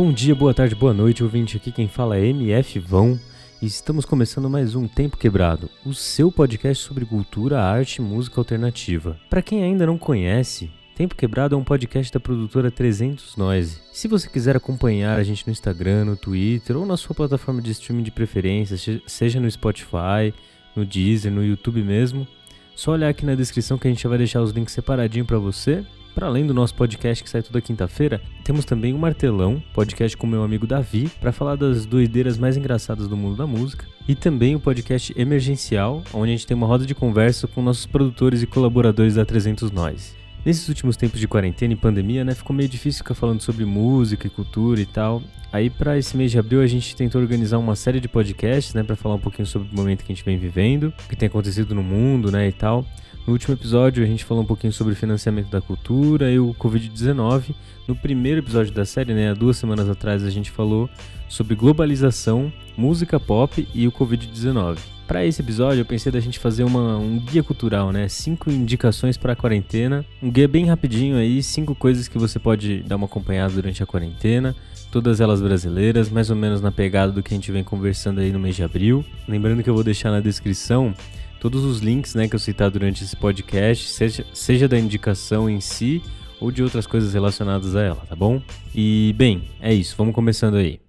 Bom dia, boa tarde, boa noite, ouvinte. Aqui quem fala é MF Vão e estamos começando mais um Tempo Quebrado, o seu podcast sobre cultura, arte e música alternativa. Para quem ainda não conhece, Tempo Quebrado é um podcast da produtora 300 Noise. Se você quiser acompanhar a gente no Instagram, no Twitter ou na sua plataforma de streaming de preferência, seja no Spotify, no Deezer, no YouTube mesmo, só olhar aqui na descrição que a gente vai deixar os links separadinho para você para além do nosso podcast que sai toda quinta-feira, temos também o Martelão, podcast com meu amigo Davi, para falar das doideiras mais engraçadas do mundo da música, e também o podcast Emergencial, onde a gente tem uma roda de conversa com nossos produtores e colaboradores da 300 Nós. Nesses últimos tempos de quarentena e pandemia, né, ficou meio difícil ficar falando sobre música e cultura e tal. Aí para esse mês de abril a gente tentou organizar uma série de podcasts, né, para falar um pouquinho sobre o momento que a gente vem vivendo, o que tem acontecido no mundo, né, e tal. No último episódio a gente falou um pouquinho sobre financiamento da cultura e o Covid-19. No primeiro episódio da série, né, há duas semanas atrás, a gente falou sobre globalização, música pop e o Covid-19. Para esse episódio, eu pensei da gente fazer uma, um guia cultural, né? Cinco indicações para a quarentena. Um guia bem rapidinho aí, cinco coisas que você pode dar uma acompanhada durante a quarentena. Todas elas brasileiras, mais ou menos na pegada do que a gente vem conversando aí no mês de abril. Lembrando que eu vou deixar na descrição todos os links né, que eu citar durante esse podcast, seja, seja da indicação em si ou de outras coisas relacionadas a ela, tá bom? E bem, é isso, vamos começando aí.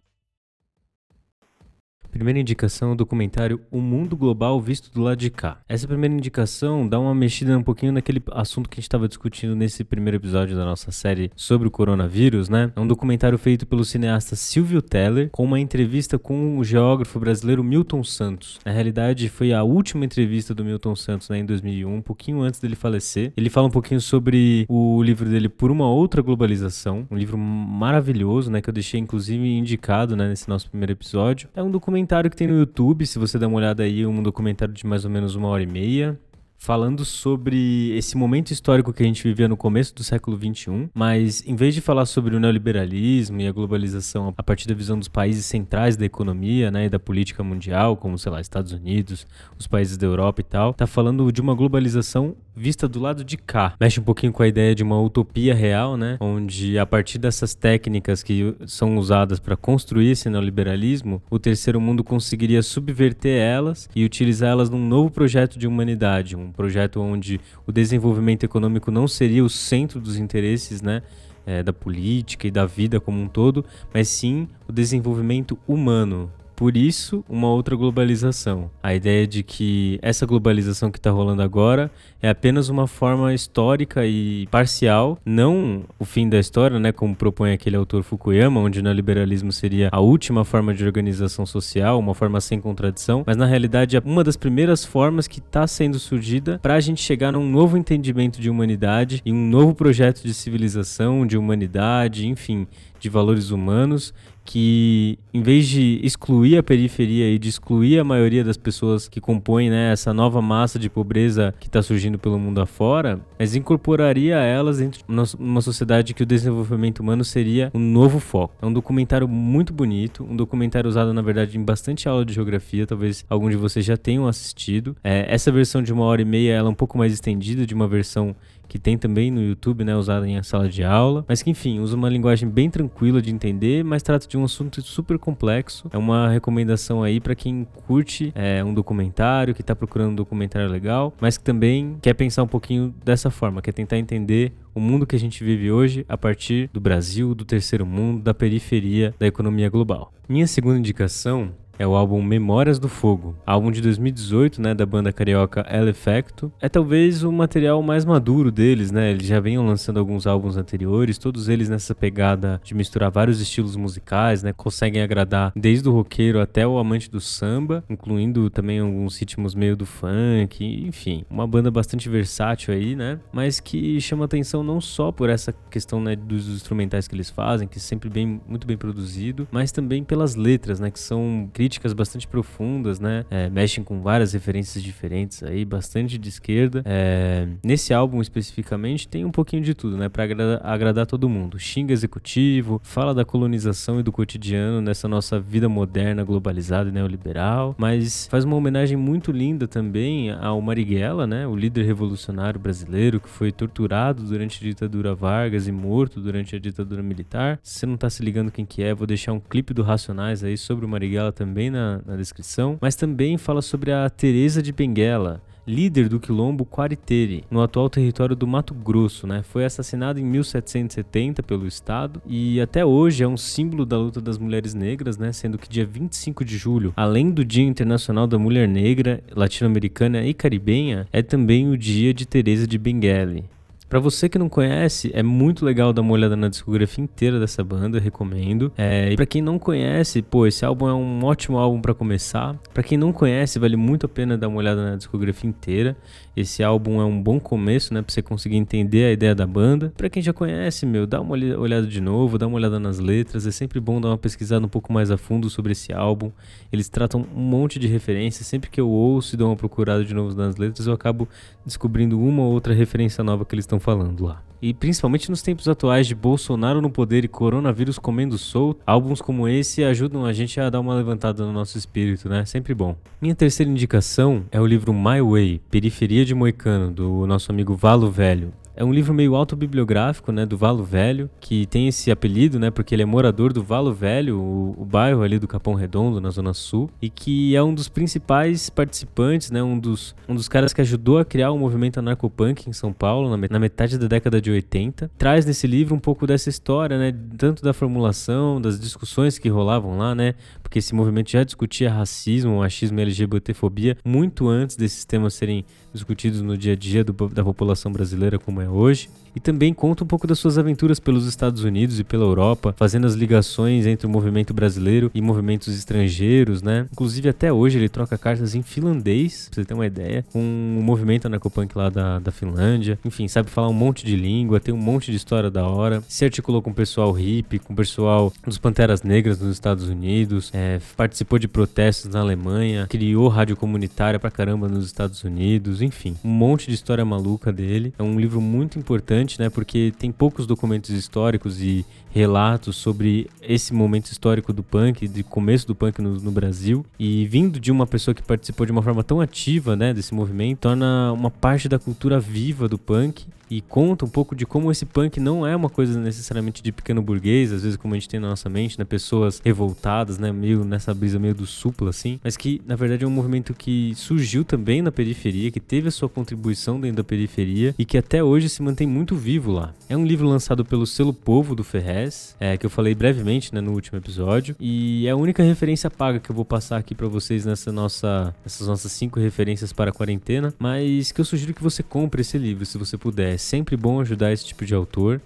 Primeira indicação o documentário O Mundo Global Visto do Lado de Cá. Essa primeira indicação dá uma mexida um pouquinho naquele assunto que a gente estava discutindo nesse primeiro episódio da nossa série sobre o coronavírus, né? É um documentário feito pelo cineasta Silvio Teller, com uma entrevista com o geógrafo brasileiro Milton Santos. Na realidade, foi a última entrevista do Milton Santos né, em 2001, um pouquinho antes dele falecer. Ele fala um pouquinho sobre o livro dele Por uma Outra Globalização, um livro maravilhoso, né? Que eu deixei inclusive indicado né, nesse nosso primeiro episódio. É um documentário documentário que tem no YouTube, se você der uma olhada aí, um documentário de mais ou menos uma hora e meia falando sobre esse momento histórico que a gente vivia no começo do século XXI, mas em vez de falar sobre o neoliberalismo e a globalização a partir da visão dos países centrais da economia né, e da política mundial, como, sei lá, Estados Unidos, os países da Europa e tal, tá falando de uma globalização vista do lado de cá. Mexe um pouquinho com a ideia de uma utopia real, né, onde a partir dessas técnicas que são usadas para construir esse neoliberalismo, o terceiro mundo conseguiria subverter elas e utilizá-las num novo projeto de humanidade, um um projeto onde o desenvolvimento econômico não seria o centro dos interesses, né? É, da política e da vida como um todo, mas sim o desenvolvimento humano, por isso, uma outra globalização. A ideia de que essa globalização que está rolando agora é apenas uma forma histórica e parcial, não o fim da história, né, como propõe aquele autor Fukuyama, onde o neoliberalismo seria a última forma de organização social, uma forma sem contradição, mas na realidade é uma das primeiras formas que está sendo surgida para a gente chegar num novo entendimento de humanidade e um novo projeto de civilização, de humanidade, enfim, de valores humanos que em vez de excluir a periferia e de excluir a maioria das pessoas que compõem né, essa nova massa de pobreza que está surgindo pelo mundo afora, mas incorporaria elas dentro de uma sociedade que o desenvolvimento humano seria um novo foco. É um documentário muito bonito, um documentário usado na verdade em bastante aula de geografia, talvez algum de vocês já tenham assistido. É, essa versão de uma hora e meia ela é um pouco mais estendida de uma versão que tem também no YouTube, né, usada em sala de aula, mas que enfim, usa uma linguagem bem tranquila de entender, mas trata de assunto super complexo. É uma recomendação aí para quem curte é, um documentário, que está procurando um documentário legal, mas que também quer pensar um pouquinho dessa forma, quer tentar entender o mundo que a gente vive hoje a partir do Brasil, do terceiro mundo, da periferia da economia global. Minha segunda indicação é o álbum Memórias do Fogo, álbum de 2018, né, da banda carioca El Effecto. É talvez o material mais maduro deles, né? Eles já venham lançando alguns álbuns anteriores, todos eles nessa pegada de misturar vários estilos musicais, né? Conseguem agradar desde o roqueiro até o amante do samba, incluindo também alguns ritmos meio do funk, enfim, uma banda bastante versátil aí, né? Mas que chama atenção não só por essa questão, né, dos instrumentais que eles fazem, que é sempre bem muito bem produzido, mas também pelas letras, né, que são críticas críticas bastante profundas, né? É, mexem com várias referências diferentes aí, bastante de esquerda. É, nesse álbum especificamente tem um pouquinho de tudo, né? Pra agradar, agradar todo mundo. Xinga executivo, fala da colonização e do cotidiano nessa nossa vida moderna, globalizada e neoliberal, mas faz uma homenagem muito linda também ao Marighella, né? O líder revolucionário brasileiro que foi torturado durante a ditadura Vargas e morto durante a ditadura militar. Se você não tá se ligando quem que é, vou deixar um clipe do Racionais aí sobre o Marighella também na, na descrição. Mas também fala sobre a Teresa de Benguela, líder do quilombo Quariteri, no atual território do Mato Grosso, né? Foi assassinado em 1770 pelo Estado e até hoje é um símbolo da luta das mulheres negras, né? Sendo que dia 25 de julho, além do Dia Internacional da Mulher Negra, Latino-Americana e Caribenha, é também o dia de Teresa de Benguele. Para você que não conhece, é muito legal dar uma olhada na discografia inteira dessa banda, recomendo. É, e para quem não conhece, pô, esse álbum é um ótimo álbum para começar. Para quem não conhece, vale muito a pena dar uma olhada na discografia inteira. Esse álbum é um bom começo, né, para você conseguir entender a ideia da banda. Para quem já conhece, meu, dá uma olhada de novo, dá uma olhada nas letras. É sempre bom dar uma pesquisada um pouco mais a fundo sobre esse álbum. Eles tratam um monte de referências. Sempre que eu ouço e dou uma procurada de novo nas letras, eu acabo descobrindo uma ou outra referência nova que eles estão falando lá. E principalmente nos tempos atuais de Bolsonaro no poder e coronavírus comendo solto, álbuns como esse ajudam a gente a dar uma levantada no nosso espírito, né? Sempre bom. Minha terceira indicação é o livro My Way, Periferia de Moicano, do nosso amigo Valo Velho. É um livro meio autobibliográfico, né, do Valo Velho, que tem esse apelido, né, porque ele é morador do Valo Velho, o, o, bairro ali do Capão Redondo, na Zona Sul, e que é um dos principais participantes, né, um dos, um dos caras que ajudou a criar o movimento anarcopunk em São Paulo, na, metade da década de 80. Traz nesse livro um pouco dessa história, né, tanto da formulação, das discussões que rolavam lá, né, porque esse movimento já discutia racismo, machismo e LGBTfobia muito antes desses temas serem discutidos no dia a dia do, da população brasileira como é hoje e também conta um pouco das suas aventuras pelos Estados Unidos e pela Europa, fazendo as ligações entre o movimento brasileiro e movimentos estrangeiros, né? Inclusive até hoje ele troca cartas em finlandês, pra você ter uma ideia, com o movimento anarcopunk lá da, da Finlândia. Enfim, sabe falar um monte de língua, tem um monte de história da hora. Se articulou com o pessoal hippie, com o pessoal dos Panteras Negras nos Estados Unidos, é, participou de protestos na Alemanha, criou rádio comunitária pra caramba nos Estados Unidos, enfim, um monte de história maluca dele. É um livro muito importante importante, né? Porque tem poucos documentos históricos e relatos sobre esse momento histórico do punk, de começo do punk no, no, Brasil. E vindo de uma pessoa que participou de uma forma tão ativa, né, desse movimento, torna uma parte da cultura viva do punk e conta um pouco de como esse punk não é uma coisa necessariamente de pequeno burguês, às vezes como a gente tem na nossa mente, né, pessoas revoltadas, né, meio nessa brisa meio do supla assim, mas que na verdade é um movimento que surgiu também na periferia, que teve a sua contribuição dentro da periferia e que até hoje se mantém muito vivo lá. É um livro lançado pelo selo Povo do Ferrez, é, que eu falei brevemente né, no último episódio, e é a única referência paga que eu vou passar aqui para vocês nessa nossa, essas nossas cinco referências para a quarentena, mas que eu sugiro que você compre esse livro se você puder sempre bom ajudar esse tipo de autor.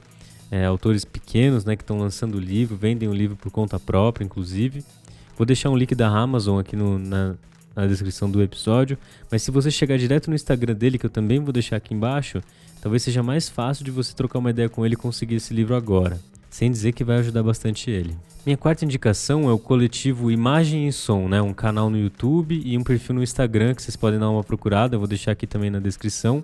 É, autores pequenos, né, que estão lançando o livro, vendem o livro por conta própria, inclusive. Vou deixar um link da Amazon aqui no, na, na descrição do episódio. Mas se você chegar direto no Instagram dele, que eu também vou deixar aqui embaixo, talvez seja mais fácil de você trocar uma ideia com ele e conseguir esse livro agora. Sem dizer que vai ajudar bastante ele. Minha quarta indicação é o coletivo Imagem e Som, né? Um canal no YouTube e um perfil no Instagram que vocês podem dar uma procurada. Eu vou deixar aqui também na descrição.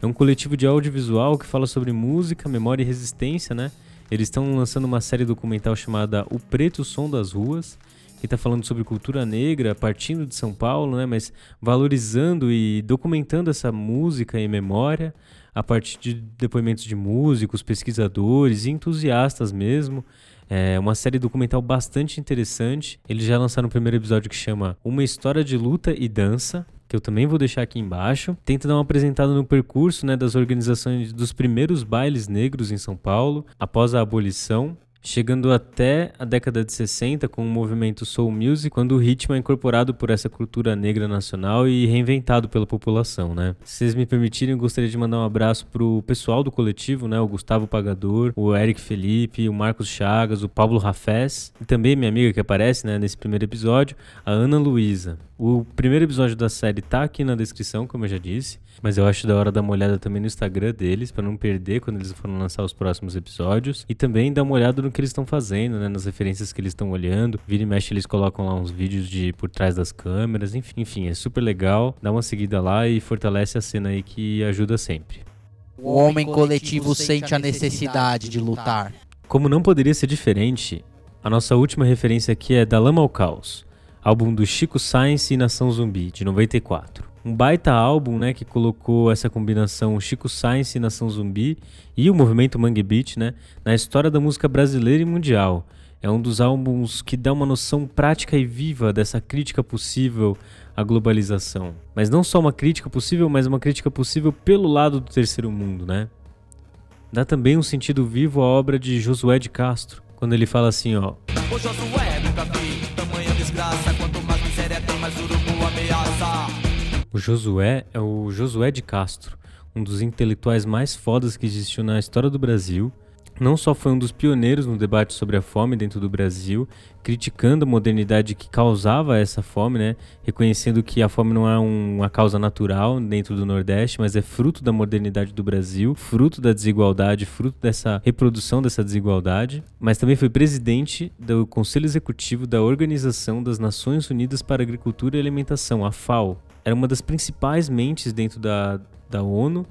É um coletivo de audiovisual que fala sobre música, memória e resistência, né? Eles estão lançando uma série documental chamada O Preto Som das Ruas, que está falando sobre cultura negra, partindo de São Paulo, né? Mas valorizando e documentando essa música e memória a partir de depoimentos de músicos, pesquisadores e entusiastas mesmo. É uma série documental bastante interessante. Eles já lançaram o primeiro episódio que chama Uma História de Luta e Dança, que eu também vou deixar aqui embaixo. Tenta dar uma apresentada no percurso né, das organizações dos primeiros bailes negros em São Paulo, após a abolição, chegando até a década de 60 com o movimento Soul Music, quando o ritmo é incorporado por essa cultura negra nacional e reinventado pela população, né? Se vocês me permitirem, eu gostaria de mandar um abraço pro pessoal do coletivo, né? O Gustavo Pagador, o Eric Felipe, o Marcos Chagas, o Pablo Rafés e também minha amiga que aparece, né, nesse primeiro episódio, a Ana Luísa. O primeiro episódio da série tá aqui na descrição, como eu já disse, mas eu acho da hora dar uma olhada também no Instagram deles, para não perder quando eles forem lançar os próximos episódios. E também dar uma olhada no que eles estão fazendo, né? Nas referências que eles estão olhando. Vira e mexe, eles colocam lá uns vídeos de por trás das câmeras, enfim, enfim, é super legal. Dá uma seguida lá e fortalece a cena aí que ajuda sempre. O homem coletivo sente a necessidade de lutar. Como não poderia ser diferente, a nossa última referência aqui é Da Lama ao Caos álbum do Chico Science e Nação Zumbi, de 94. Um baita álbum, né, que colocou essa combinação Chico Science e Nação Zumbi e o movimento Mangue Beat, né, na história da música brasileira e mundial. É um dos álbuns que dá uma noção prática e viva dessa crítica possível à globalização. Mas não só uma crítica possível, mas uma crítica possível pelo lado do terceiro mundo, né? Dá também um sentido vivo à obra de Josué de Castro, quando ele fala assim, ó. Ô Josué, nunca vi tamanha desgraça o Josué é o Josué de Castro, um dos intelectuais mais fodas que existiu na história do Brasil. Não só foi um dos pioneiros no debate sobre a fome dentro do Brasil, criticando a modernidade que causava essa fome, né? reconhecendo que a fome não é um, uma causa natural dentro do Nordeste, mas é fruto da modernidade do Brasil, fruto da desigualdade, fruto dessa reprodução dessa desigualdade. Mas também foi presidente do Conselho Executivo da Organização das Nações Unidas para Agricultura e Alimentação, a FAO, era uma das principais mentes dentro da, da ONU.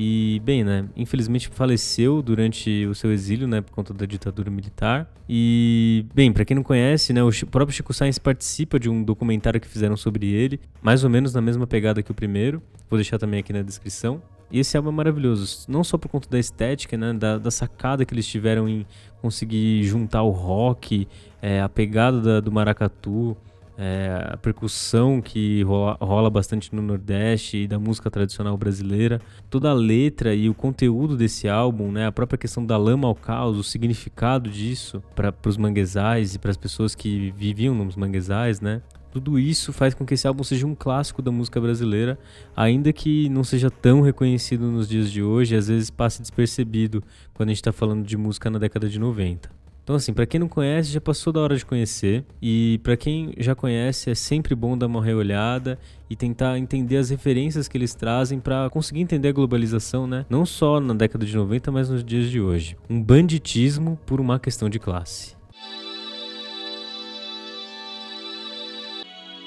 E, bem, né, infelizmente faleceu durante o seu exílio, né, por conta da ditadura militar. E, bem, para quem não conhece, né, o próprio Chico Sainz participa de um documentário que fizeram sobre ele, mais ou menos na mesma pegada que o primeiro. Vou deixar também aqui na descrição. E esse álbum é maravilhoso, não só por conta da estética, né, da, da sacada que eles tiveram em conseguir juntar o rock, é, a pegada da, do maracatu, é, a percussão que rola, rola, bastante no Nordeste e da música tradicional brasileira, toda a letra e o conteúdo desse álbum, né, a própria questão da lama ao caos, o significado disso para os manguezais e para as pessoas que viviam nos manguezais, né, tudo isso faz com que esse álbum seja um clássico da música brasileira, ainda que não seja tão reconhecido nos dias de hoje, às vezes passe despercebido quando a gente está falando de música na década de 90. Então, assim, para quem não conhece, já passou da hora de conhecer. E para quem já conhece, é sempre bom dar uma reolhada e tentar entender as referências que eles trazem para conseguir entender a globalização, né? Não só na década de 90, mas nos dias de hoje. Um banditismo por uma questão de classe.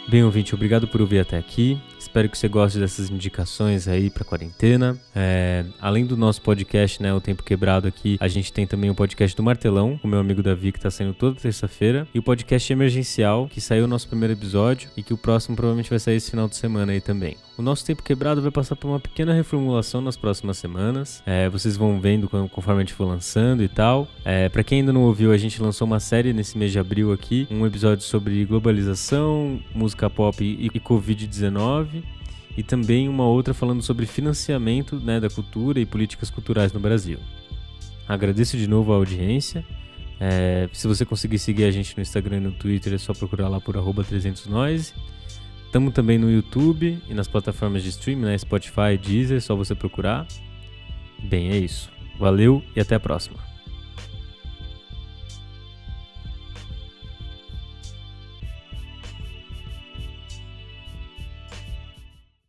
Bem, ouvinte, obrigado por ouvir até aqui. Espero que você goste dessas indicações aí para quarentena. É, além do nosso podcast, né, o Tempo Quebrado aqui, a gente tem também o podcast do Martelão, com meu amigo Davi, que está saindo toda terça-feira, e o podcast emergencial, que saiu o nosso primeiro episódio e que o próximo provavelmente vai sair esse final de semana aí também. O nosso Tempo Quebrado vai passar por uma pequena reformulação nas próximas semanas. É, vocês vão vendo conforme a gente for lançando e tal. É, para quem ainda não ouviu, a gente lançou uma série nesse mês de abril aqui, um episódio sobre globalização, música pop e, e Covid-19 e também uma outra falando sobre financiamento né, da cultura e políticas culturais no Brasil. Agradeço de novo a audiência. É, se você conseguir seguir a gente no Instagram e no Twitter, é só procurar lá por 300noise. Estamos também no YouTube e nas plataformas de streaming, né? Spotify, Deezer, só você procurar. Bem, é isso. Valeu e até a próxima.